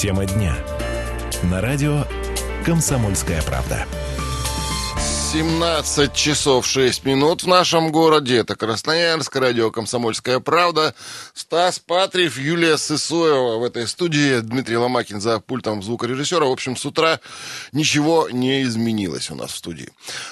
Тема дня. На радио «Комсомольская правда». 17 часов 6 минут в нашем городе. Это Красноярск, радио «Комсомольская правда». Стас Патриев, Юлия Сысоева в этой студии. Дмитрий Ломакин за пультом звукорежиссера. В общем, с утра ничего не изменилось у нас в студии.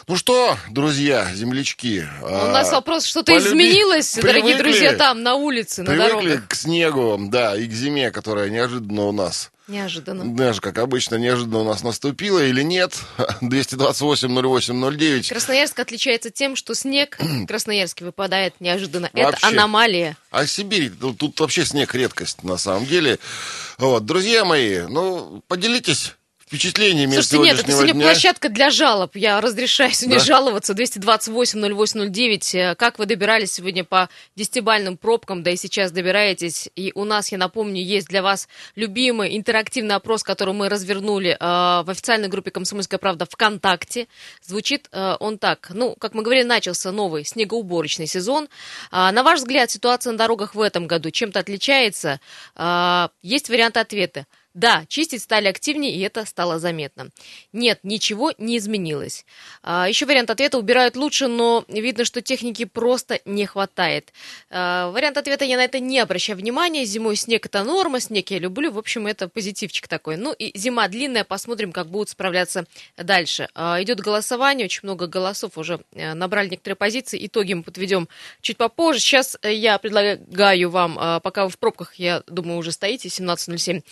Ну что, друзья, землячки. У нас а, вопрос, что-то полюби- изменилось, дорогие привыкли- друзья, там, на улице, на дорогах. к снегу, да, и к зиме, которая неожиданно у нас Неожиданно. даже, как обычно, неожиданно у нас наступила или нет. 228-08-09. Красноярск отличается тем, что снег в Красноярске выпадает неожиданно. Вообще. Это аномалия. А Сибирь, тут, тут вообще снег редкость, на самом деле. Вот, друзья мои, ну, поделитесь впечатлениями Слушайте, нет, это сегодня дня. площадка для жалоб. Я разрешаю сегодня Да. жаловаться. 228-08-09. Э, Как вы добирались сегодня по десятибальным пробкам, да и сейчас добираетесь. И у нас, я напомню, есть для вас любимый интерактивный опрос, который мы развернули э, в официальной группе «Комсомольская правда» ВКонтакте. Звучит э, он так. Ну, как мы говорили, начался новый снегоуборочный сезон. А, на ваш взгляд, ситуация на дорогах в этом году чем-то отличается? А, есть варианты ответа. Да, чистить стали активнее, и это стало заметно. Нет, ничего не изменилось. А, еще вариант ответа убирают лучше, но видно, что техники просто не хватает. А, вариант ответа я на это не обращаю внимания. Зимой снег это норма, снег я люблю. В общем, это позитивчик такой. Ну и зима длинная, посмотрим, как будут справляться дальше. А, идет голосование, очень много голосов уже э, набрали некоторые позиции. Итоги мы подведем чуть попозже. Сейчас э, я предлагаю вам, а, пока вы в пробках, я думаю, уже стоите, 17.07,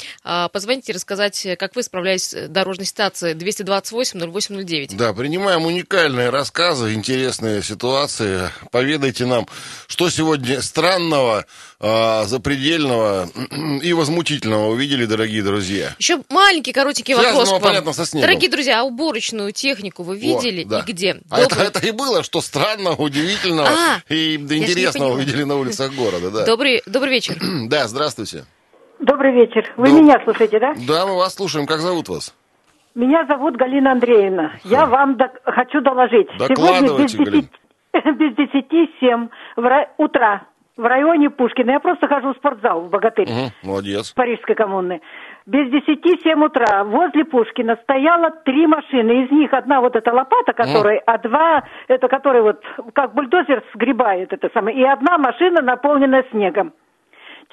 позвоните и рассказать, э, как вы справляетесь с дорожной ситуацией. 228-08-09. Да, принимаем уникальные рассказы, интересные ситуации. Поведайте нам, что сегодня странного, а, запредельного и возмутительного увидели, дорогие друзья. Еще маленький, коротенький Связанного, вопрос к вам. понятно, со снегом. Дорогие друзья, а уборочную технику вы видели Вот, да. и где? А это, Добрый- это и было, что странного, удивительного А, и интересного увидели на улицах города. Да, Добрый, добрый вечер. да здравствуйте. Добрый вечер. Вы Доб- меня слушаете, да? Да, мы вас слушаем. Как зовут вас? Меня зовут Галина Андреевна. Я вам док- хочу доложить. Докладывайте, Сегодня без десяти, без десяти семь ра- утра в районе Пушкина. Я просто хожу в спортзал в Богатырь. Мгм, молодец. Парижской коммуны. Без десяти семь утра возле Пушкина стояло три машины. Из них одна вот эта лопата, которая, а два, это который вот как бульдозер сгребает это самое. И одна машина, наполненная снегом.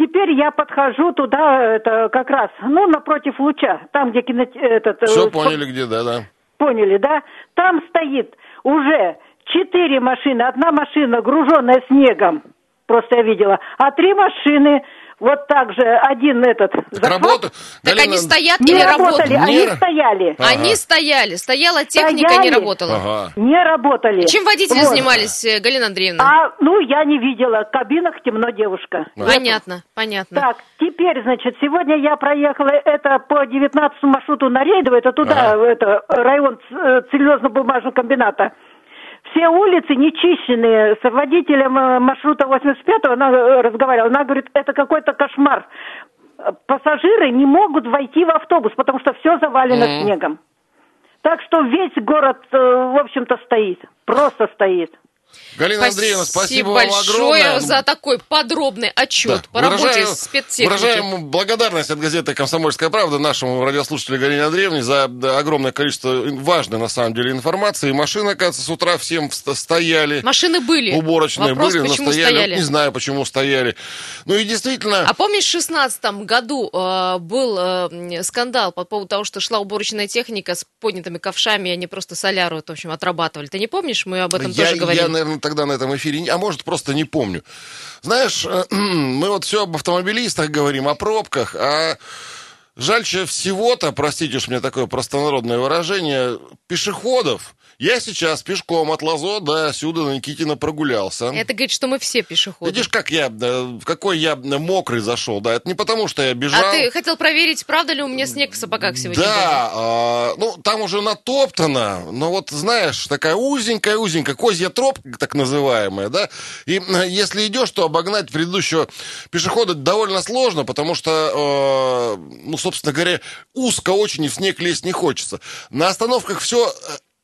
Теперь я подхожу туда, это как раз, ну, напротив луча, там, где кино, этот... э, Все спорт- поняли, где, да, да. Поняли, да? Там стоит уже четыре машины. Одна машина, груженная снегом, просто я видела, а три машины, вот так же, один этот... Захват, работа. Так Галина- они стоят Не или работали, работают? они Не- стояли. Ага. Они стояли, стояла техника, не Стояли. работала. Ага. Не работали. Чем водители Вот. занимались, э, Галина Андреевна? А, ну, я не видела. В кабинах темно девушка. Понятно, понятно. Так, теперь, значит, сегодня я проехала это по 19 маршруту на Рейдово, это туда, Ага. это, район э, целлюлозно-бумажного комбината. Все улицы нечищенные. С водителем э, маршрута 85-го она э, разговаривала. Она говорит, это какой-то кошмар. Пассажиры не могут войти в автобус, потому что все завалено Мгм. снегом. Так что весь город, э, в общем-то, стоит. Просто стоит. Галина Андреевна, спасибо вам большое огромное. за такой подробный отчет Да. по работе Выражаю- спецтехники. Выражаем благодарность от газеты «Комсомольская правда» нашему радиослушателю Галине Андреевне за огромное количество важной, на самом деле, информации. Машины, оказывается, с утра всем стояли. Машины были. Уборочные Вопрос, были, но почему стояли. стояли? Не знаю, почему стояли. Ну и действительно... А помнишь, в шестнадцатом году э, был э, скандал по поводу того, что шла уборочная техника с поднятыми ковшами, и они просто соляру, в общем, отрабатывали. Ты не помнишь? Мы об этом я, тоже говорили. я, наверное, тогда на этом эфире, а может, просто не помню. Знаешь, э, мы вот все об автомобилистах говорим, о пробках, а жальче всего-то, простите уж мне такое простонародное выражение, пешеходов. Я сейчас пешком от Лазо до сюда на Никитина прогулялся. Это говорит, что мы все пешеходы. Видишь, как я, э, в какой я мокрый зашел, да, это не потому, что я бежал. А ты хотел проверить, правда ли у меня снег в сапогах сегодня? Да, а, ну там уже натоптано, но вот знаешь, такая узенькая-узенькая козья тропка, так называемая, да, и э, если идешь, то обогнать предыдущего пешехода довольно сложно, потому что, э, ну, собственно говоря, узко очень и в снег лезть не хочется. На остановках все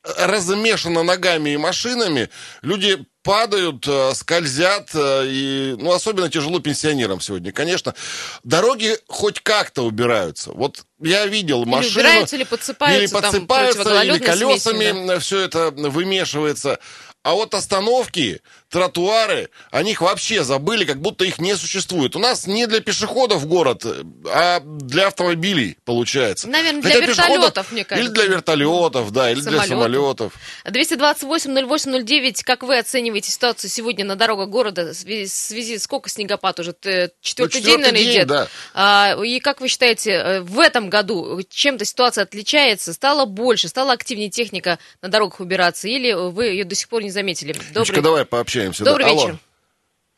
размешано ногами и машинами, люди падают, э, скользят, э, и, ну, особенно тяжело пенсионерам сегодня, конечно. Дороги хоть как-то убираются. Вот я видел Или машину... убираются, или подсыпаются, Или там, подсыпаются, или противогололедной смесью, колесами все это вымешивается. А вот остановки, тротуары, о них вообще забыли, как будто их не существует. У нас не для пешеходов город, а для автомобилей, получается. Наверное, для Хотя вертолетов, мне кажется. Или для вертолетов, да, или для Самолетов. самолетов. 228-08-09. Как вы оцениваете ситуацию сегодня на дорогах города в связи, связи сколько снегопад уже? Т- Четвертый Ну, день, наверное, день, идет. да. А, и как вы считаете, э, в этом году чем-то ситуация отличается? Стало больше, стала активнее техника на дорогах убираться? Или вы ее до сих пор не заметили? Ючка, давай пообщаемся. Добрый да. Алло. вечер.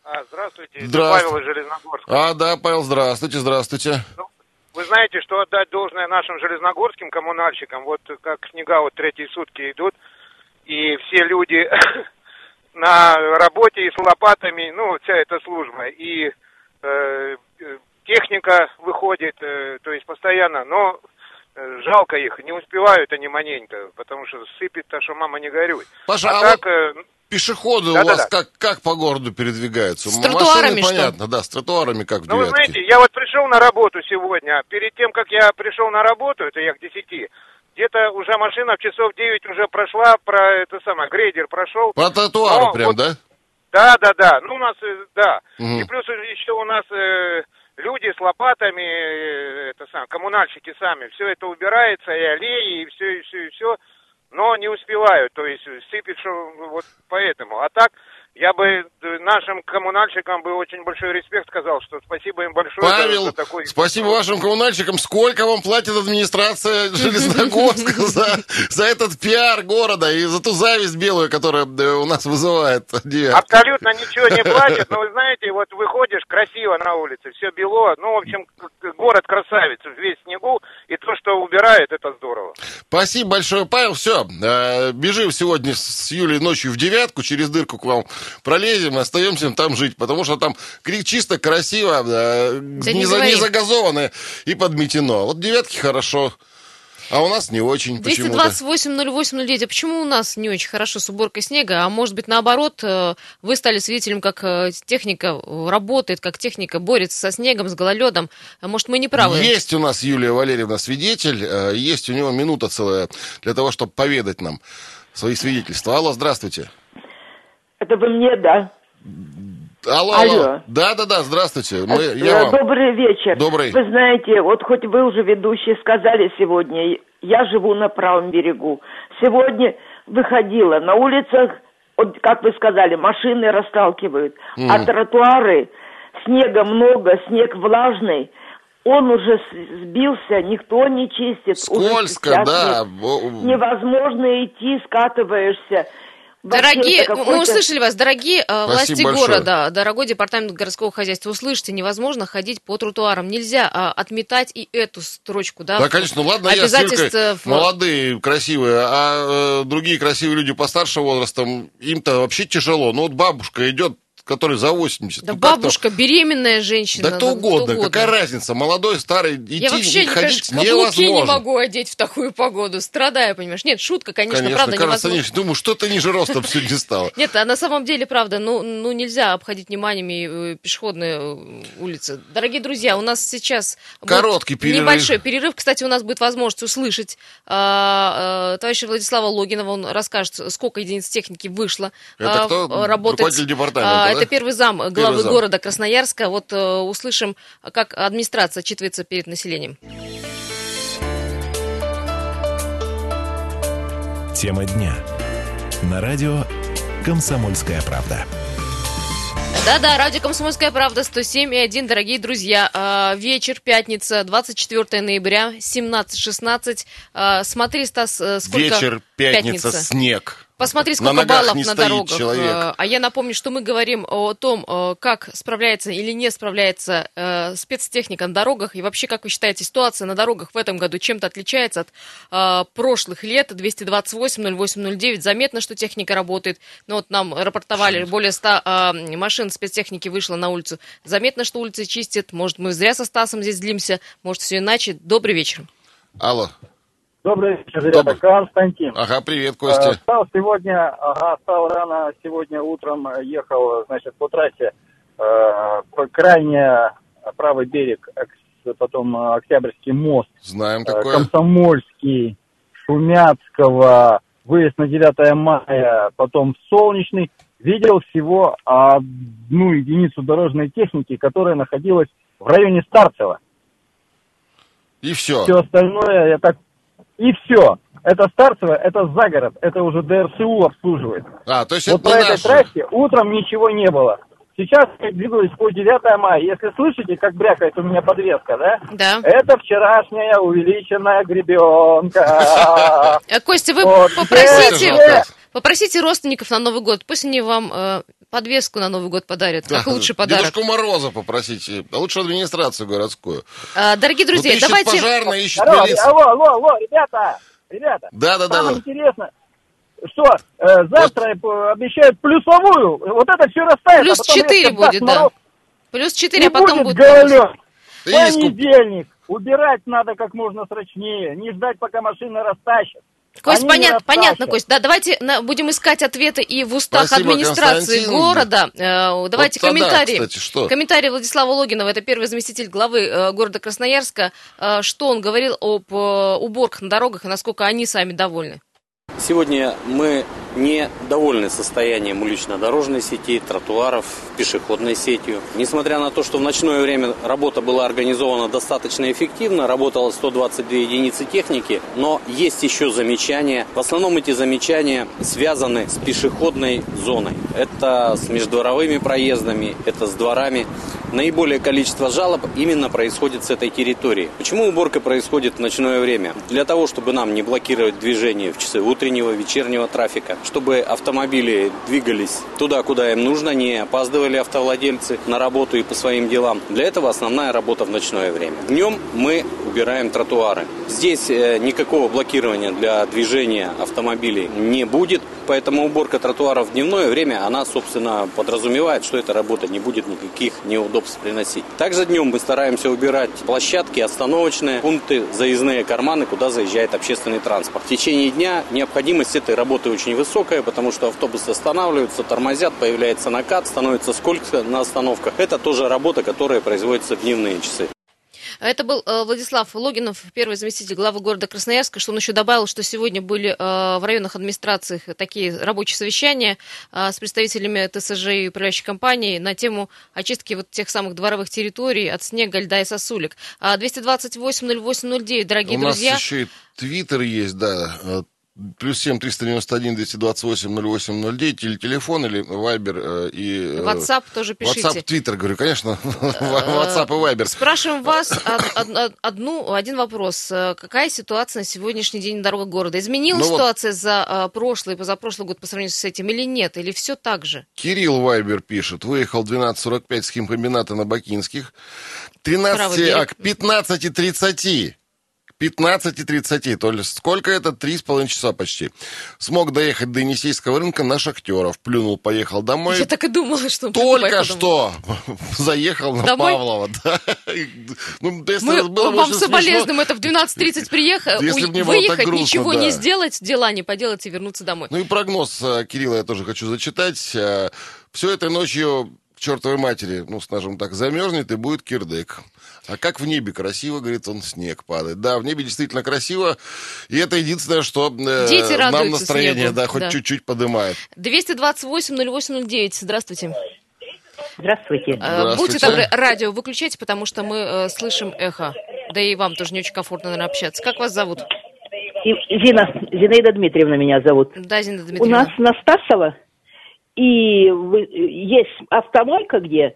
А, здравствуйте, это Здравствуйте. Павел из Железногорска. А, да, Павел, здравствуйте, здравствуйте. Ну, вы знаете, что отдать должное нашим железногорским коммунальщикам, вот как снега вот третьи сутки идут, и все люди на работе и с лопатами, ну, вся эта служба, и э, э, техника выходит, э, то есть постоянно, но жалко их, не успевают они маленько, потому что сыпет-то, что мама не горюй. Паша, а а так, вот э, Пешеходы у Да-да-да. вас как, как по городу передвигаются? С тротуарами, Машины, что? понятно, да, с тротуарами, как в Ну, вы знаете, я вот пришел на работу сегодня. Перед тем, как я пришел на работу, это я к 10, где-то уже машина в часов 9 уже прошла, про это самое, грейдер прошел. По тротуару Но прям, вот- да? Да, да, да. Ну, у нас, э, да. Мгм. И плюс еще у нас э, люди с лопатами, э, это сам, коммунальщики сами, все это убирается, и аллеи, и все, и все, и все. Но не успевают, то есть сыпет, что вот поэтому. А так, я бы э, нашим коммунальщикам бы очень большой респект сказал, что спасибо им большое Павел, за такой... спасибо вашим коммунальщикам. Сколько вам платит администрация Железногорска за, за этот пиар города и за ту зависть белую, которая э, у нас вызывает девятка? Абсолютно ничего не платят, но вы знаете, вот выходишь красиво на улице, все бело, ну, в общем, город красавец, весь снегу, и то, что убирают, это здорово. Спасибо большое, Павел. Все, бежим сегодня с Юлей ночью в девятку, через дырку к вам пролезем остаемся там жить, потому что там чисто, красиво, э, Да не за- не загазовано и подметено. Вот девятки хорошо, а у нас не очень почему-то. 228-08-09. А почему у нас не очень хорошо с уборкой снега? А может быть, наоборот, э, вы стали свидетелем, как э, техника работает, как техника борется со снегом, с гололедом. А может, мы не правы? Есть у нас Юлия Валерьевна свидетель, есть у него минута целая для того, чтобы поведать нам свои свидетельства. Алло, здравствуйте. Это вы мне, да? Алло, Алло. алло. Да-да-да, здравствуйте. Мы, Э, я вам... Добрый вечер. Добрый. Вы знаете, вот хоть вы уже ведущие сказали сегодня, я живу на правом берегу. Сегодня выходила на улицах, вот, как вы сказали, машины расталкивают, а тротуары, снега много, снег влажный, он уже сбился, никто не чистит. Скользко, да. нет. Невозможно идти, скатываешься. Дорогие, мы услышали вас, дорогие э, власти большое. города, дорогой департамент городского хозяйства, услышьте, невозможно ходить по тротуарам, нельзя а, отметать и эту строчку, да? Да, конечно, ну ладно, я с Обязательств, Юлькой э, в- молодые, красивые, а э, другие красивые люди постарше возрастом, им-то вообще тяжело. Ну вот бабушка идет, которой за 80. Да ну, бабушка, беременная женщина. Да кто угодно, какая разница, молодой, старый, идти, Я вообще, ходить конечно, не невозможно. могу одеть в такую погоду, страдаю, понимаешь? Нет, шутка, конечно, Конечно, правда, кажется, невозможно. не- думаю, что-то ниже ростом сегодня стало. Нет, а на самом деле, правда, ну, ну нельзя обходить вниманием и, э, пешеходные э, улицы. Дорогие друзья, у нас сейчас Короткий перерыв. Небольшой перерыв. Кстати, у нас будет возможность услышать а, а, товарища Владислава Логинова. Он расскажет, сколько единиц техники вышло Это а, кто? работать. Руководитель департамента, да? Это первый зам главы зам. города Красноярска. Вот э, услышим, как администрация отчитывается перед населением. Тема дня. На радио «Комсомольская правда». Да-да, радио «Комсомольская правда», 107,1, дорогие друзья. А, Вечер, пятница, 24 ноября, 17.16. А, Смотри, Стас, э, сколько... Вечер, пятница, снег. Посмотри, На сколько ногах баллов на дорогах. человек. Э, А я напомню, что мы говорим о том, э, как справляется или не справляется э, спецтехника на дорогах. И вообще, как вы считаете, ситуация на дорогах в этом году чем-то отличается от э, прошлых лет? 228-08-09. Заметно, что техника работает. Ну вот нам рапортовали, более 100 э, машин спецтехники вышло на улицу. Заметно, что улицы чистят. Может, мы зря со Стасом здесь длимся. Может, все иначе. Добрый вечер. Алло. Добрый вечер. Добрый. Константин. Ага, привет, Э, Костя. Встал сегодня, ага, встал рано сегодня утром, э, ехал, значит, по трассе э, крайне правый берег, потом э, Октябрьский мост, Знаем э, такое. Комсомольский, Шумяцкого, выезд на 9 мая, потом Солнечный. Видел всего одну единицу дорожной техники, которая находилась в районе Старцева. И все. Все остальное я так... И все. Это Старцево, это за город, это уже ДРСУ обслуживает. А, то есть Вот это по не этой трассе утром ничего не было. Сейчас я двигаюсь по 9 мая. Если слышите, как брякает у меня подвеска, да? Да. Это вчерашняя увеличенная гребенка. Э, Костя, вы попросите, попросите родственников на Новый год, пусть они вам э, подвеску на Новый год подарят, как Да, лучший подарок. Дедушку Мороза попросите, а лучше администрацию городскую. А, дорогие друзья, вот ищет давайте... пожарные, ищет Алло, милиция. алло, алло, алло, ребята, ребята. Да-да-да. Самое интересное, что э, завтра э, обещают плюсовую. Вот это все растает. Плюс а потом 4 резко даст будет, да. мороз, Плюс И 4, а потом будет гололед. Понедельник. Убирать надо как можно срочнее. Не ждать, пока машины растащат. Кость, Они понят- понятно. Кость. Да, давайте на- будем искать ответы и в устах Спасибо, администрации Константин. города. Э, Давайте Вот тогда, комментарии. кстати, что? Комментарий Владислава Логинова, это первый заместитель главы э, города Красноярска. Э, Что он говорил об э, уборках на дорогах и насколько они сами довольны? Сегодня мы не довольны состоянием улично-дорожной сети, тротуаров, пешеходной сетью. Несмотря на то, что в ночное время работа была организована достаточно эффективно, работало 122 единицы техники, но есть еще замечания. В основном эти замечания связаны с пешеходной зоной. Это с междворовыми проездами, это с дворами. Наиболее количество жалоб именно происходит с этой территории. Почему уборка происходит в ночное время? Для того, чтобы нам не блокировать движение в часы утреннего, вечернего трафика, чтобы автомобили двигались туда, куда им нужно, не опаздывали автовладельцы на работу и по своим делам. Для этого основная работа в ночное время. Днем мы убираем тротуары. Здесь э, никакого блокирования для движения автомобилей не будет, поэтому уборка тротуаров в дневное время, она, собственно, подразумевает, что эта работа не будет никаких неудобств приносить. Также днем мы стараемся убирать площадки, остановочные пункты, заездные карманы, куда заезжает общественный транспорт. В течение дня необходимость этой работы очень высокая, потому что автобусы останавливаются, тормозят, появляется накат, становится скользко на остановках. Это тоже работа, которая производится в дневные часы. Это был э, Владислав Логинов, первый заместитель главы города Красноярска, что он еще добавил, что сегодня были э, в районных администрациях такие рабочие совещания э, с представителями ТСЖ и управляющей компании на тему очистки вот тех самых дворовых территорий от снега, льда и сосулек. А 228-08-09, дорогие У нас друзья. еще и твиттер есть, да. Э, Плюс семь триста девяносто один двести двадцать восемь ноль восемь ноль девять или телефон, или Вайбер э, и... э, WhatsApp тоже пишите. WhatsApp, Твиттер, говорю, конечно. WhatsApp и Вайбер. Спрашиваем вас од- од- од- одну, один вопрос. Э, Какая ситуация на сегодняшний день на дорогах города? Изменилась Ну вот- ситуация за э, прошлый и позапрошлый год по сравнению с этим или нет? Или все так же? Кирилл Вайбер пишет, выехал 12.45 с химкомбината на Бакинских. 13, Правый берег. а к 15.30. 15.30, то есть сколько это? Три с половиной часа почти. Смог доехать до Енисейского рынка на Шахтеров. Плюнул, поехал домой. Я так и думала, что он Только поехал домой. что заехал на Домой? Павлова. Да. Ну, если Мы было бы вам соболезнуем, это в 12.30 приехать, Если было выехать, грустно, ничего да. не сделать, дела не поделать и вернуться домой. Ну и прогноз э, Кирилла я тоже хочу зачитать. Все этой ночью чертовой матери, ну, скажем так, замерзнет и будет кирдык. А как в небе красиво, говорит он, снег падает. Да, в небе действительно красиво. И это единственное, что э, Дети нам настроение, снегу, да, хоть да. чуть-чуть подымает. 228-08-09, здравствуйте. Здравствуйте. Э, Здравствуйте. Будьте добры, радио выключайте, потому что мы э, слышим эхо. Да и вам тоже не очень комфортно, наверное, общаться. Как вас зовут? И- Зина, Зинаида Дмитриевна меня зовут. Да, Зина У Дмитриевна. нас на Стасово и вы- есть автомойка где,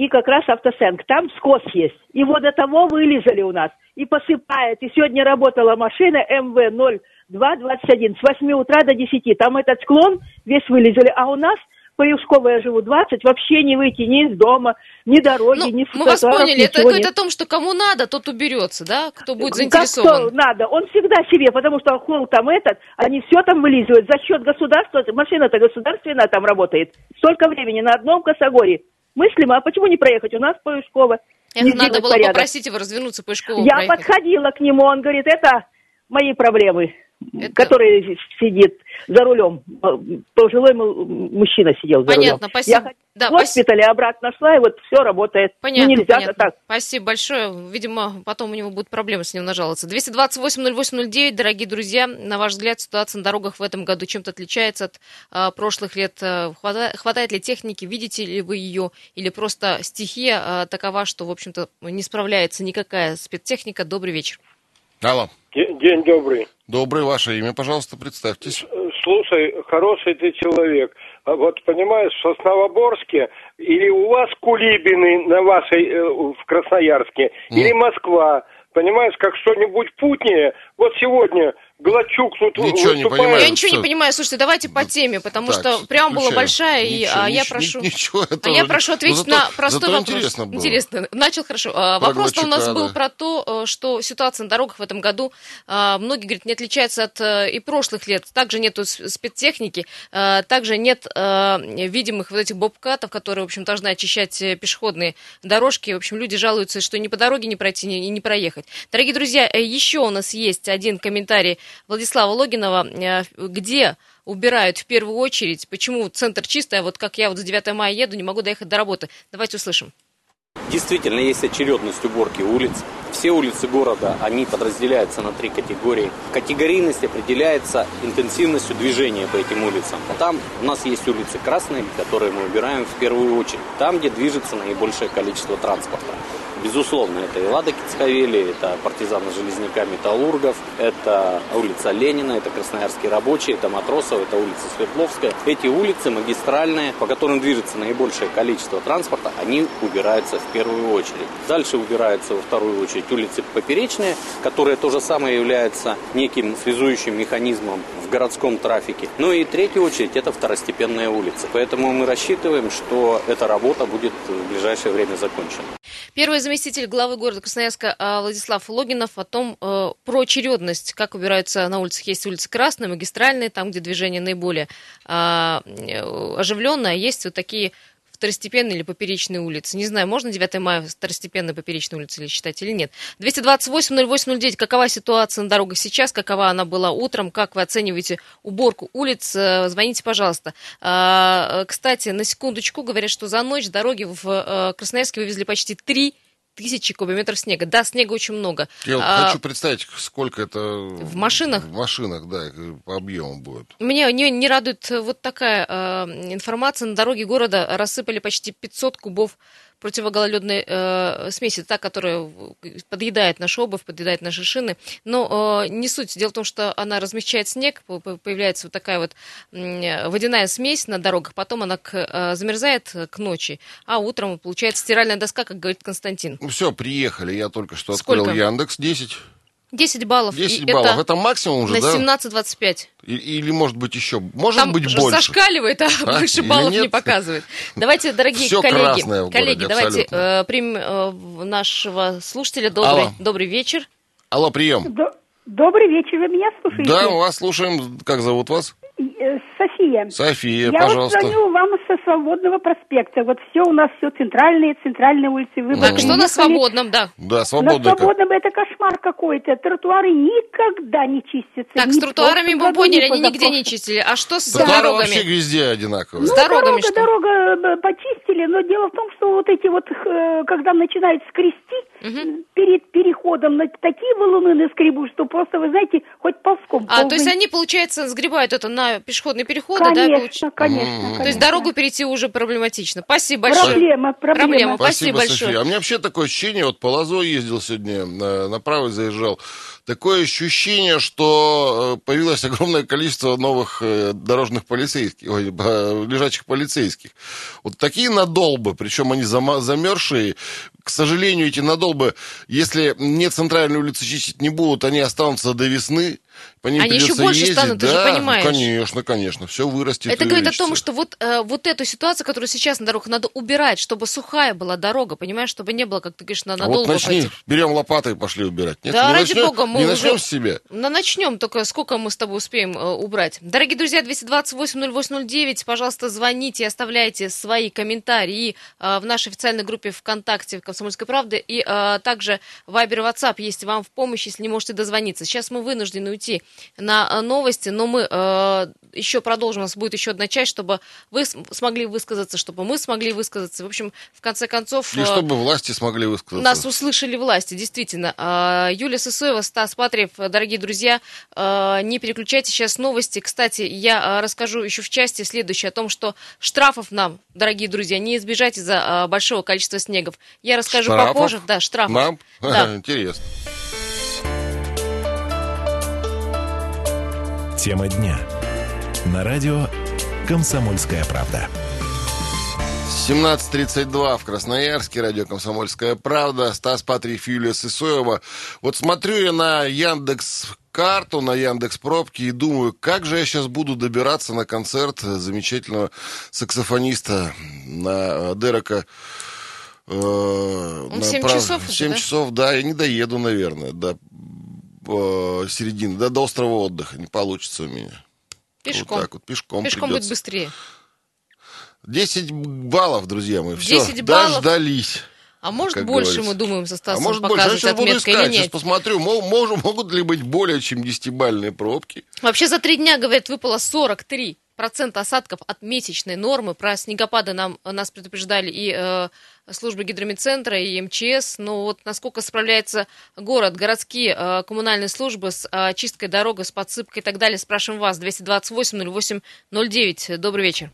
и как раз автосенк. Там скос есть. И вот до того вылезали у нас. И посыпает. И сегодня работала машина МВ-0221 с 8 утра до 10. Там этот склон весь вылезали. А у нас по Юшковой я живу 20, вообще не выйти ни из дома, ни дороги, Ну, ни с мы вас поняли. Это говорит о том, что кому надо, тот уберется, да? Кто будет Как кто заинтересован. надо? Он всегда себе, потому что хол там этот, они все там вылизывают за счет государства. Машина-то государственная там работает. Столько времени на одном косогоре. Мыслимо, а почему не проехать? У нас. Эх, Не надо было порядок. попросить его развернуться по Ишкову Я проехать. подходила к нему, он говорит, это мои проблемы, Это- который сидит за рулем. Пожилой му- мужчина сидел за Понятно, рулем. спасибо. Я Да, в госпитале, обратно шла, и вот все работает. Понятно, ну, нельзя понятно. так. Спасибо большое. Видимо, потом у него будут проблемы с ним нажаловаться. 228-08-09, дорогие друзья, на ваш взгляд, ситуация на дорогах в этом году чем-то отличается от а, прошлых лет? А, хвата- хватает ли техники, видите ли вы ее, или просто стихия а, такова, что, в общем-то, не справляется никакая спецтехника? Добрый вечер. Алло. День, день добрый. Доброе ваше имя, пожалуйста, представьтесь. Слушай, хороший ты человек. А Вот понимаешь, в Сосновоборске или у вас Кулибины на вашей э, в Красноярске, или Москва. Понимаешь, как что-нибудь путнее. Вот сегодня Глачук тут Ничего не понимаю. Я ничего не понимаю. Слушайте, давайте по теме, потому Так, что преамбула включаю. большая, и Ничего, а, я ничего, прошу... ничего, это а я прошу ответить зато- на простой зато вопрос. интересно было. Интересно. Начал хорошо. А, Про Вопрос-то у нас Глачука, был да. про то, э, что ситуация на дорогах в этом году, а, многие говорят, не отличается от э, и прошлых лет. Также нету с- спецтехники, э, также нет э, видимых вот этих бобкатов, которые, в общем, должны очищать пешеходные дорожки. В общем, люди жалуются, что ни по дороге не пройти, ни- и не проехать. Дорогие друзья, еще у нас есть один комментарий Владислава Логинова, э, где убирают в первую очередь, почему центр чистый, а вот как я вот с 9 мая еду, не могу доехать до работы. Давайте услышим. Действительно, есть очередность уборки улиц. Все улицы города, они подразделяются на три категории. Категорийность определяется интенсивностью движения по этим улицам. Там у нас есть улицы красные, которые мы убираем в первую очередь. Там, где движется наибольшее количество транспорта. Безусловно, это и Лада Кицхавели, это партизаны Железняка Металлургов, это улица Ленина, это Красноярский рабочий, это Матросов, это улица Свердловская. Эти улицы магистральные, по которым движется наибольшее количество транспорта, они убираются в первую очередь. Дальше убираются во вторую очередь улицы поперечные, которые то же самое являются неким связующим механизмом городском трафике. Ну и третья очередь это второстепенные улицы. Поэтому мы рассчитываем, что эта работа будет в ближайшее время закончена. Первый заместитель главы города Красноярска а, Владислав Логинов о том, э, про очередность, как убираются на улицах. Есть улицы красные, магистральные, там, где движение наиболее а, э, оживленное, есть вот такие второстепенные или поперечные улицы. Не знаю, можно 9 мая второстепенной поперечной улицы или считать или нет. 228-08-09. Какова ситуация на дорогах сейчас? Какова она была утром? Как вы оцениваете уборку улиц? Э, Звоните, пожалуйста. А, э, Кстати, на секундочку говорят, что за ночь дороги в э, Красноярске вывезли почти 3 тысячи кубометров снега. Да, снега очень много. Я А, хочу представить, сколько это... В машинах? В машинах, да, по объему будет. Меня не, не радует вот такая э, информация. На дороге города рассыпали почти 500 кубов противогололедной э, смеси, та, которая подъедает наш обувь, подъедает наши шины. Но э, не суть. Дело в том, что она размягчает снег, по- по- появляется вот такая вот водяная смесь на дорогах, потом она к- э, замерзает к ночи, а утром получается стиральная доска, как говорит Константин. Ну все, приехали. Я только что Сколько? открыл Яндекс. 10. 10 баллов. 10 и баллов. Это Это, максимум уже, на да? 17-25. И- Или, может быть, еще. Может Там быть, больше. зашкаливает, а, А? больше Или баллов не нет? показывает. Давайте, дорогие Всё коллеги, в коллеги, городе, давайте э, примем э, нашего слушателя. Добрый, Алло. добрый вечер. Алло, прием. До- Добрый вечер, вы меня слушаете? Да, мы вас слушаем. Как зовут вас? Э, София. София, Я пожалуйста. вот звоню вам со Свободного проспекта. Вот все у нас все центральные, центральные улицы. Вы Так, бы что на свободном, да. Да, На свободно. свободном это кошмар какой-то. Тротуары никогда не чистятся. Так, с тротуарами мы поняли, ни они нигде не чистили. А что с Тротуары дорогами? вообще везде одинаковые. С Ну, дорогами дорога, что? дорога э, почистили, но дело в том, что вот эти вот, э, когда начинают скрести Мгм. Перед переходом, на такие валуны наскребут, что просто, вы знаете, хоть ползком. А, то есть они, получается, сгребают это на пешеходные переходы, да? получ- Конечно, конечно. То есть конечно. дорогу перейти уже проблематично. Спасибо большое. Проблема, проблема. Проблема. Спасибо большое. София. А у меня вообще такое ощущение, вот по Лозой ездил сегодня, на- направо заезжал, такое ощущение, что э, появилось огромное количество новых э, дорожных полицейских, ой, лежачих полицейских. Вот такие надолбы, причем они замерзшие. К сожалению, эти надолбы, если не центральные улицы чистить не будут, они останутся до весны. По ним Они еще больше ездить. станут, ты же да, понимаешь. конечно, конечно, все вырастет. Это говорит о том, что вот, э, вот эту ситуацию, которую сейчас на дорогах, надо убирать, чтобы сухая была дорога, понимаешь, чтобы не было, как ты говоришь, на А вот надолго начни, пойти. берем лопаты и пошли убирать. Нет, Да, не ради начнем- бога, мы Не уже- начнем с себя. Ну, начнем, только сколько мы с тобой успеем э, убрать. Дорогие друзья, 228-0809, пожалуйста, звоните, оставляйте свои комментарии э, в нашей официальной группе ВКонтакте «Комсомольской правды», и э, также Вайбер и WhatsApp есть вам в помощь, если не можете дозвониться. Сейчас мы вынуждены уйти на э, новости, но мы э, еще продолжим, у нас будет еще одна часть, чтобы вы смогли высказаться, чтобы мы смогли высказаться. В общем, в конце концов... И э, чтобы власти смогли высказаться. нас услышали власти, действительно. А, Юлия Сысоева, Стас Патриев, дорогие друзья, а, не переключайте сейчас новости. Кстати, я расскажу еще в части следующее о том, что штрафов нам, дорогие друзья, не избежать из-за большого количества снегов. Я расскажу Штрафов? попозже. Да, штрафов. Нам? Да. Интересно. Тема дня. На радио «Комсомольская правда». 17.32 в Красноярске, радио «Комсомольская правда», Стас Патриев, Юлия Сысоева. Вот смотрю я на Яндекс карту, на Яндекс пробки и думаю, как же я сейчас буду добираться на концерт замечательного саксофониста на э, Дерека. э, Он на семь прав- часов уже, Семь да? часов, да, я не доеду, наверное, до э, середины, до, до острова отдыха. Не получится у меня. Пешком. Вот так вот, пешком Пешком будет придется. быстрее. 10 баллов, друзья мои. Все, 10 баллов? дождались. А может как больше говорится. мы думаем со А Стасом может больше? Я показывать сейчас буду искать, или сейчас нет? посмотрю, мо- мож- могут ли быть более чем 10-бальные пробки. Вообще за три дня, говорят, выпало 43 процента осадков от месячной нормы. Про снегопады нам, нас предупреждали и э, службы гидромедцентра, и МЧС. Но вот насколько справляется город, городские э, коммунальные службы с э, чисткой дорог, с подсыпкой и так далее, спрашиваем вас. 228-08-09. Добрый вечер.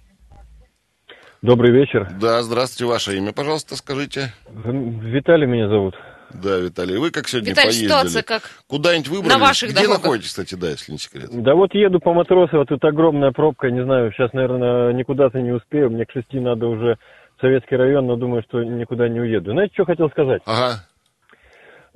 Добрый вечер. Да, здравствуйте, ваше имя, пожалуйста, скажите. Виталий меня зовут. Да, Виталий, вы как сегодня Виталий, поездили? ситуация как? Куда-нибудь выбрались? На ваших Где дорогах. находитесь, кстати, да, если не секрет? Да вот еду по Матросово, тут огромная пробка, не знаю, сейчас, наверное, никуда-то не успею, мне к шести надо уже Советский район, но думаю, что никуда не уеду. Знаете, что хотел сказать? Ага.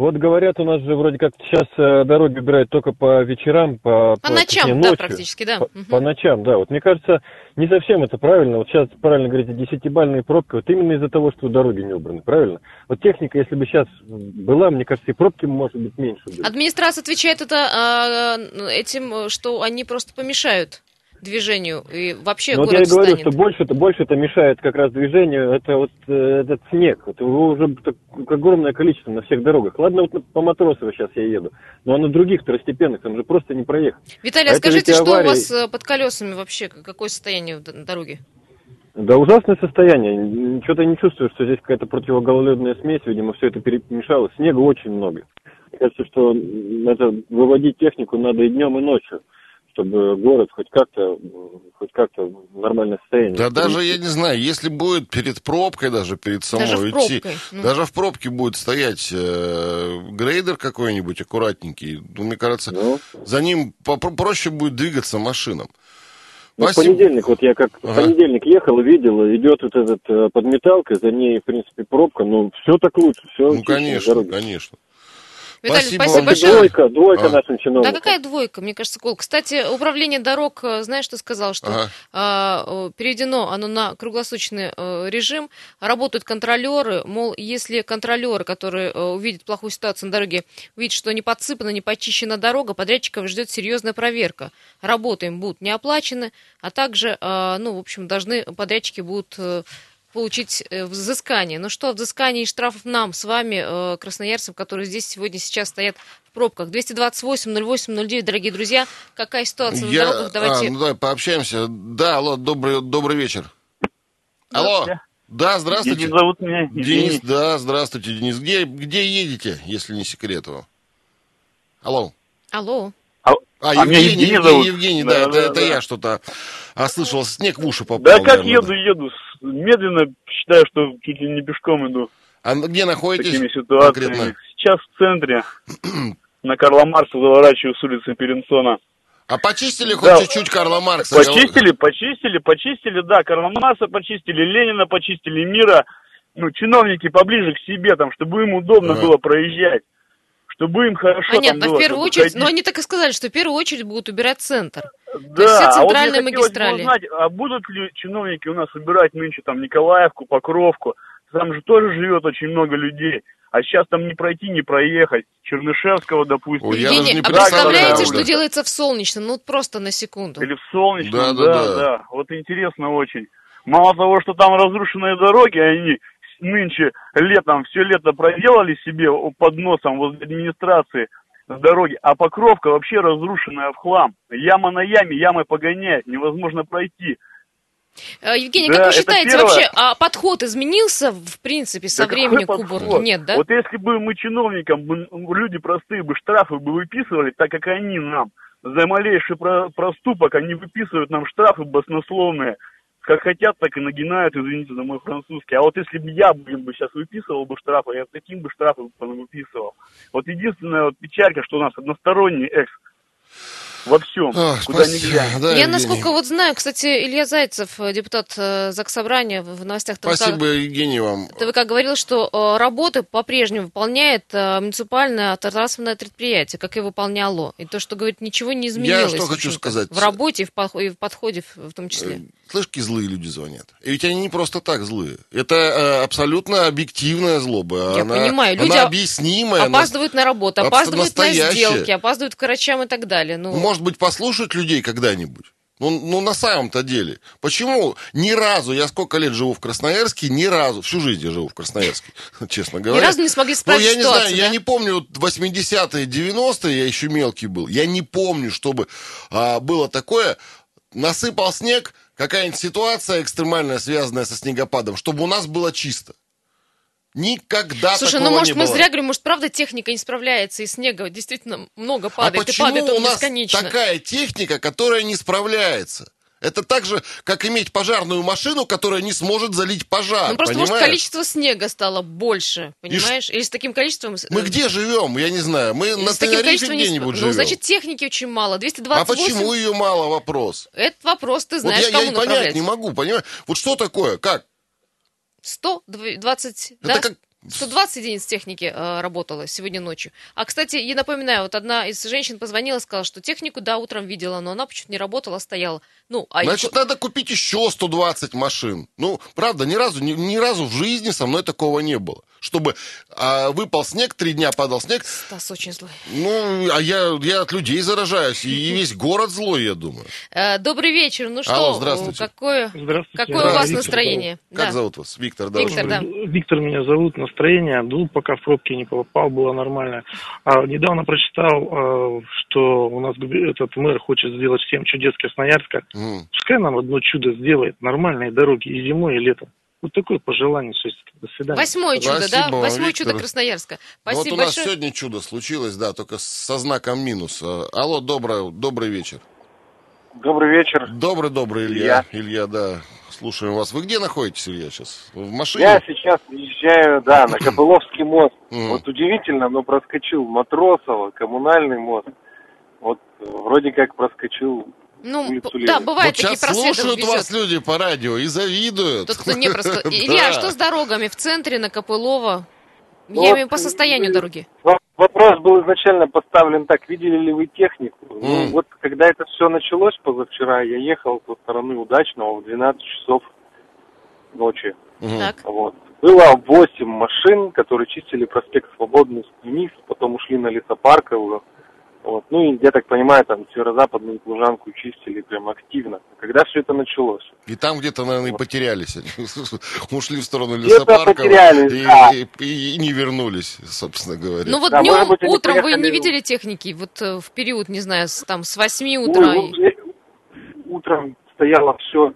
Вот говорят, у нас же вроде как сейчас э, дороги убирают только по вечерам, по, По по- ночам, точнее, да, ночью. практически, да. По, по ночам, да. Вот мне кажется, не совсем это правильно. Вот сейчас правильно говорите, десятибальные пробки, вот именно из-за того, что дороги не убраны, правильно? Вот техника, если бы сейчас была, мне кажется, и пробки, может быть, меньше были. Администрация отвечает это а, этим, э, что они просто помешают движению и вообще Ну, вот я город говорю, встанет. что больше это больше это мешает как раз движению. Это вот э, этот снег. Вот его уже так огромное количество на всех дорогах. Ладно, вот по Матросово сейчас я еду, но на других второстепенных там же просто не проехать. Виталий, А а это скажите, что у аварии. вас э, под колесами вообще, какое состояние в д- на дороге? Да ужасное состояние. Что-то не чувствую, что здесь какая-то противогололедная смесь. Видимо, все это перемешалось. Снега очень много. Мне кажется, что это выводить технику надо и днем, и ночью, чтобы город хоть как-то, хоть как-то в нормальное состояние. Да даже, я не знаю, если будет перед пробкой, даже перед самой Даже в идти, пробкой, ну. даже в пробке будет стоять э, грейдер какой-нибудь аккуратненький, ну, мне кажется, Ну. за ним проще будет двигаться машинам. Ну, в понедельник, вот я как Ага. в понедельник ехал и видел, идет вот этот э, подметалка, за ней, в принципе, пробка, ну, все так лучше, все Ну, конечно, конечно. Виталий, Спасибо спасибо большое. Двойка, двойка А. нашим Да чиновникам. какая двойка? Мне кажется, гол. Кстати, управление дорог, э, знаешь, что сказал, что Ага. а, э, переведено оно на круглосуточный э, режим. Работают контролеры, мол, если контролеры, которые э, увидят плохую ситуацию на дороге, увидят, что не подсыпана, не почищена дорога, подрядчиков ждет серьезная проверка. Работы им будут не оплачены, а также, э, ну, в общем, должны подрядчики будут э, получить э, взыскание. Ну что, взыскание и штрафов нам с вами, э, красноярцам, которые здесь сегодня сейчас стоят в пробках. 228-08-09, дорогие друзья. Какая ситуация на Я- дорогах? Давайте... а, ну, давай пообщаемся. Да, алло, добрый, добрый вечер. Алло. Да, здравствуйте. Денис зовут меня. Денис, Денис. да, здравствуйте, Денис. Где, где едете, если не секрет его? Алло. Алло. А, а Евгений, Евгений Евгений, зовут. Евгений, да, Да, это, да, это да. я что-то ослышал, снег в уши попал. Да как наверное, еду, еду. с- Медленно считаю, что чуть ли не пешком иду. А где находитесь? Такими ситуациями. конкретно? Сейчас в центре. На Карла Марса заворачиваю с улицы Перенсона. А почистили хоть Да. чуть-чуть Карла Маркса? Почистили, почистили, почистили, да, Карла Марса почистили, Ленина почистили, Мира. Ну, чиновники поближе к себе, там, чтобы им удобно Ага. было проезжать. Чтобы им хорошо Понятно, там было. в первую очередь, ходить. но они так и сказали, что в первую очередь будут убирать центр. Да, То есть все а вот центральные мне хотелось бы магистрали. узнать, а будут ли чиновники у нас убирать нынче там Николаевку, Покровку? Там же тоже живет очень много людей. А сейчас там не пройти, не проехать. Чернышевского, допустим. Ой, я даже Евгений, не а представляете, что делается в Солнечном? Ну, просто на секунду. Или в Солнечном, Да, да, да, да, да. Вот интересно очень. Мало того, что там разрушенные дороги, они нынче летом, все лето проделали себе под носом возле администрации дороги, а Покровка вообще разрушенная в хлам. Яма на яме, ямы погоняет, невозможно пройти. Э, Евгений, Да, как вы считаете, первое. вообще а подход изменился, в принципе, со Да времени к уборке? Нет, да? Вот если бы мы чиновникам, люди простые бы штрафы бы выписывали, так как они нам за малейший про- проступок, они выписывают нам штрафы баснословные, как хотят, так и нагинают, извините за мой французский. А вот если бы я, блин, бы сейчас выписывал бы штрафы, я таким бы штрафы бы выписывал. Вот единственная вот печалька, что у нас односторонний экс во всем, А, куда ни глянь. Да, Я, Евгений. насколько вот знаю, кстати, Илья Зайцев, э, депутат э, Заксобрания, в новостях ТВК, Спасибо, Евгений, вам. ТВК говорил, что э, работы по-прежнему выполняет э, муниципальное транспортное предприятие, как и выполняло. И то, что, говорит, ничего не изменилось. что в хочу сказать. В работе и в, подхо- и в подходе в в том числе. Слышь, какие злые люди звонят. И ведь они не просто так злые. Это э, абсолютно объективная злоба. Я она, понимаю, люди она объяснимая. она- Опаздывают на работу, опаздывают на настоящая. сделки, опаздывают к врачам и так далее. Ну, Может быть, послушать людей когда-нибудь? Ну, ну, на самом-то деле. Почему ни разу, я сколько лет живу в Красноярске, ни разу, всю жизнь я живу в Красноярске, честно говоря. разу не смогли Ну, справить я не ситуацию, знаю, я не помню, вот 80-е, 90-е, я еще мелкий был, я не помню, чтобы а, было такое, насыпал снег, какая-нибудь ситуация экстремальная, связанная со снегопадом, чтобы у нас было чисто. Никогда Слушай, такого ну может не мы было. зря говорим, может правда техника не справляется, и снега действительно много А падает, и почему падает у он нас бесконечно. такая техника, которая не справляется? Это так же, как иметь пожарную машину, которая не сможет залить пожар, Ну просто понимаешь? может количество снега стало больше, понимаешь? Или с таким количеством... э, Мы где живем? Я не знаю. Мы или на Тенерифе количеством не где-нибудь сп- живем. Ну, значит, техники очень мало. а 228... почему ее мало, вопрос? Этот вопрос ты знаешь, вот я, я кому и понять не могу, понимаешь? Вот что такое? Как? 120, Это да? как- 120 единиц техники э, работало сегодня ночью. А, кстати, я напоминаю, вот одна из женщин позвонила, сказала, что технику, да, утром видела, но она почему-то не работала, стояла. Ну, а Значит, надо купить еще 120 машин. Ну, правда, ни разу, ни, ни разу в жизни со мной такого не было. Чтобы а, выпал снег, три дня падал снег. Стас очень злой. Ну, а я, я от людей заражаюсь. И, весь город злой, я думаю. Э, добрый вечер. Ну что, Алло, здравствуйте. какое, Здравствуйте. какое Да, у вас Виктор настроение? Как Да. зовут вас? Виктор, да. Виктор, да. Виктор меня зовут, настроение, ну, пока в пробки не попал, было нормально. А, недавно прочитал, а, что у нас этот мэр хочет сделать всем чудес Красноярска. М. Пускай нам одно чудо сделает, нормальные дороги и зимой, и летом. Вот такое пожелание. Есть, До свидания. Восьмое чудо, да? Спасибо вам, Восьмое Виктор. чудо Красноярска. Ну, Спасибо вот у нас большое. сегодня чудо случилось, да, только со знаком минус. А, Алло, доброе, добрый вечер. Добрый вечер. Добрый-добрый, Илья. Илья, да. Слушаем вас. Вы где находитесь, Илья, сейчас? В машине? Я сейчас езжаю, да, на Копыловский мост. Вот удивительно, но проскочил Матросово, коммунальный мост. Вот вроде как проскочил Ну, да, бывает вот такие сейчас просветы слушают везет. вас люди по радио и завидуют. Тот, кто не просто... Илья, а что с дорогами в центре, на Копылова? Ну, Я имею по состоянию дороги. Во- Вопрос был изначально поставлен так, видели ли вы технику? Ну, М. вот когда это все началось позавчера, я ехал со стороны Удачного в 12 часов ночи. Мгм. Так. Вот. Было 8 машин, которые чистили проспект Свободный вниз, потом ушли на Лесопарковую. Вот. Ну и, я так понимаю, там северо-западную Лужанку чистили прям активно. Когда все это началось? И там где-то, наверное, и потерялись. они. Ушли в сторону лесопарка и, да. и- и не вернулись, собственно говоря. Ну вот Да, днем, быть, утром вы приехали- не видели техники? Вот э, в период, не знаю, с, там с 8 Ну, утра. ну, и- Утром стояло все,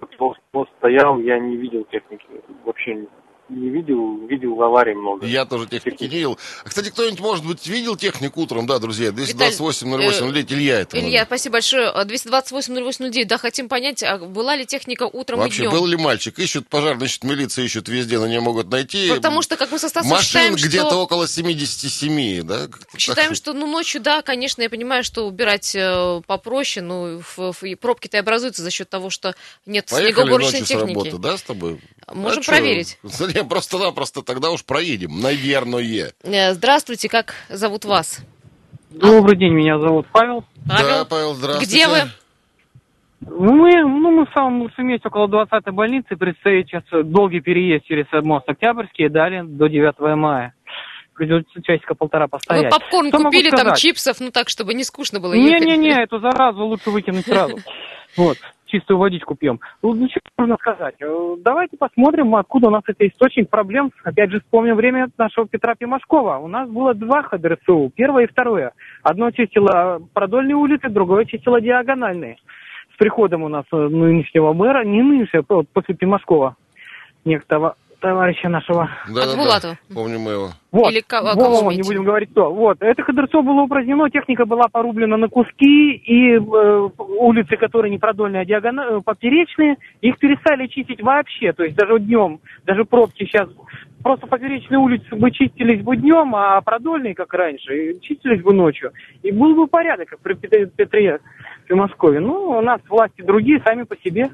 мост стоял, я не видел техники. Вообще не, видел, видел аварий много. Я тоже техники не видел. А, кстати, кто-нибудь, может быть, видел технику утром, да, друзья? 228 08 э, Илья это. Илья, спасибо большое. А, 228-08-09. Да, хотим понять, а была ли техника утром Вообще, и днем? был ли мальчик? Ищут пожарные, ищут милиция, ищут везде, но не могут найти. Потому что, как мы со Стасом Машин считаем, где-то что... около 77, да? Считаем, так. что ну ночью, да, конечно, я понимаю, что убирать э, попроще, ну, в- в- и пробки-то и образуются за счет того, что нет Поехали снегоуборочной ночью с техники. работы, да, с тобой? Можем А проверить. Просто-напросто тогда уж проедем, наверное. Э, Здравствуйте, как зовут вас? Добрый день, меня зовут Павел. Да, Павел, здравствуйте. Где вы? Мы, ну, мы в самом лучшем месте около 20-й больницы. Предстоит сейчас долгий переезд через мост Октябрьский и далее до 9 мая. Придется часика полтора постоять. Вы попкорн Что купили, там чипсов, ну так, чтобы не скучно было ехать. Не-не-не, эту заразу лучше выкинуть сразу. Вот, чистую водичку пьем. Ну, что можно сказать? Э, Давайте посмотрим, откуда у нас это источник проблем. Опять же, вспомним время нашего Петра Пимашкова. У нас было два ХДРСУ, первое и второе. Одно чистило продольные улицы, другое чистило диагональные. С приходом у нас э, нынешнего мэра, не нынешнего, вот после Пимашкова, некого товарища нашего. Да, да, Булатова. да. Помним мы его. Вот. Или кого во, вы не будем говорить кто. Вот. Это ходорцо было упразднено, техника была порублена на куски, и э, улицы, которые не продольные, а диагона- э, поперечные, их перестали чистить вообще. То есть даже днем, даже пробки сейчас просто поперечные улицы бы чистились бы днем, а продольные, как раньше, чистились бы ночью. И был бы порядок, как при Петре, Петре Пимашкове. Ну, у нас власти другие, сами по себе.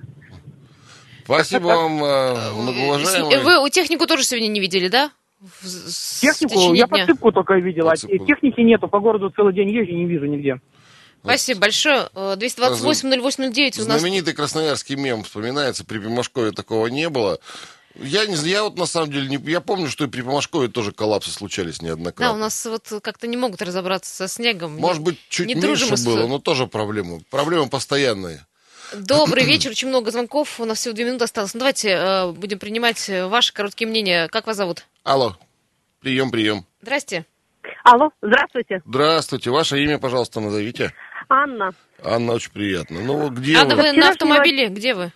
Спасибо вам, э, многоуважаемый. С- Вы технику тоже сегодня не видели, да? В- Технику, я подсыпку только видел, а техники нету, по городу целый день езжу, не вижу нигде. Спасибо большое. Э, 228-08-09 у нас... Знаменитый красноярский мем вспоминается, при Пимашкове такого не было. Я не знаю, я вот на самом деле не, я помню, что и при Пимашкове тоже коллапсы случались Да, неоднократно. у нас вот как-то не могут разобраться со снегом. Может быть, чуть не меньше было, но тоже проблемы. Проблемы постоянные. Добрый вечер, очень много звонков, у нас всего две минуты осталось. Ну, давайте э, будем принимать ваши короткие мнения. Как вас зовут? Алло, прием, прием. Здрасте. Алло, здравствуйте. Здравствуйте, ваше имя, пожалуйста, назовите. Анна. Анна, очень приятно. Ну где Анна, вы? вы на автомобиле? Где вы?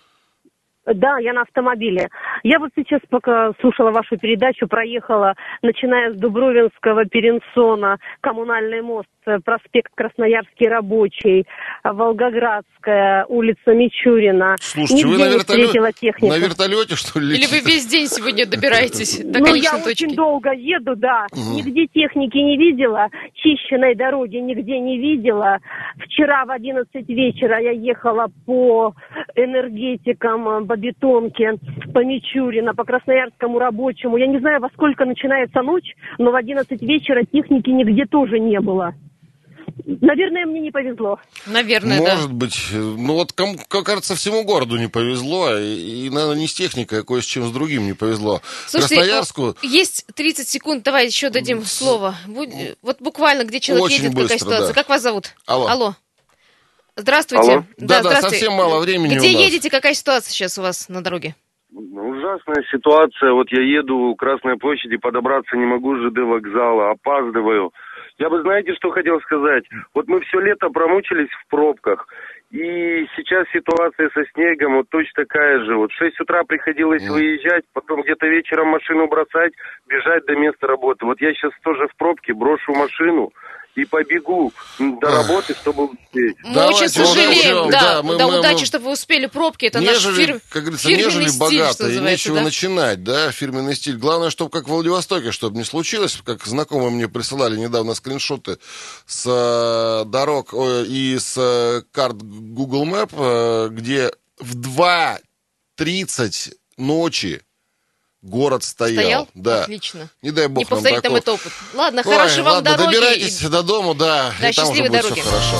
Да, я на автомобиле. Я вот сейчас, пока слушала вашу передачу, проехала, начиная с Дубровинского, Перенсона, Коммунальный мост, проспект Красноярский рабочий, э, Волгоградская, улица Мичурина. Слушайте, вы Нигде на встретила вертолете, технику. на вертолете, что ли, Или вы весь день сегодня добираетесь до ну, я точки? очень долго еду, да. Нигде техники не видела, чищенной дороги нигде не видела. Вчера в 11 вечера я ехала по энергетикам, э, по бетонке, по Мичурина, по Красноярскому рабочему. Я не знаю, во сколько начинается ночь, но в 11 вечера техники нигде тоже не было. Наверное, мне не повезло. Наверное, да. Может быть. Ну вот, кому, как кажется, всему городу не повезло. И, и, наверное, не с техникой, а кое с чем с другим не повезло. Слушайте, Красноярску э, есть 30 секунд, давай еще дадим слово. Будь- э, Вот буквально, где человек Очень едет, какая быстро, ситуация. да. Как вас зовут? Алло. Здравствуйте. Алло. Да-да, здравствуйте. совсем мало времени Где у нас. едете, какая ситуация сейчас у вас на дороге? Ужасная ситуация. Вот я еду у Красной площади, подобраться не могу с ЖД вокзала, опаздываю. Я бы, знаете, что хотел сказать? Вот мы все лето промучились в пробках. И сейчас ситуация со снегом вот точно такая же. Вот в 6 утра приходилось выезжать, потом где-то вечером машину бросать, бежать до места работы. Вот я сейчас тоже в пробке брошу машину и побегу до работы, чтобы успеть. Мы очень сожалеем, да, да, удачи, чтобы вы успели пробки, это наш нежели, фир- как говорится, фирменный нежели стиль, богато, что и называется, нечего да? начинать, да, фирменный стиль. Главное, чтобы как в Владивостоке, чтобы не случилось, как знакомые мне присылали недавно скриншоты с э, дорог и с э, карт Google Map, э, где в 2.30 ночи город стоял. Стоял? Да. Отлично. Не дай бог Не повторить нам такого. этот опыт. Ладно, Ой, хорошей вам ладно, дороги. добирайтесь до дома, да, Да, и там уже будет дороги. все хорошо.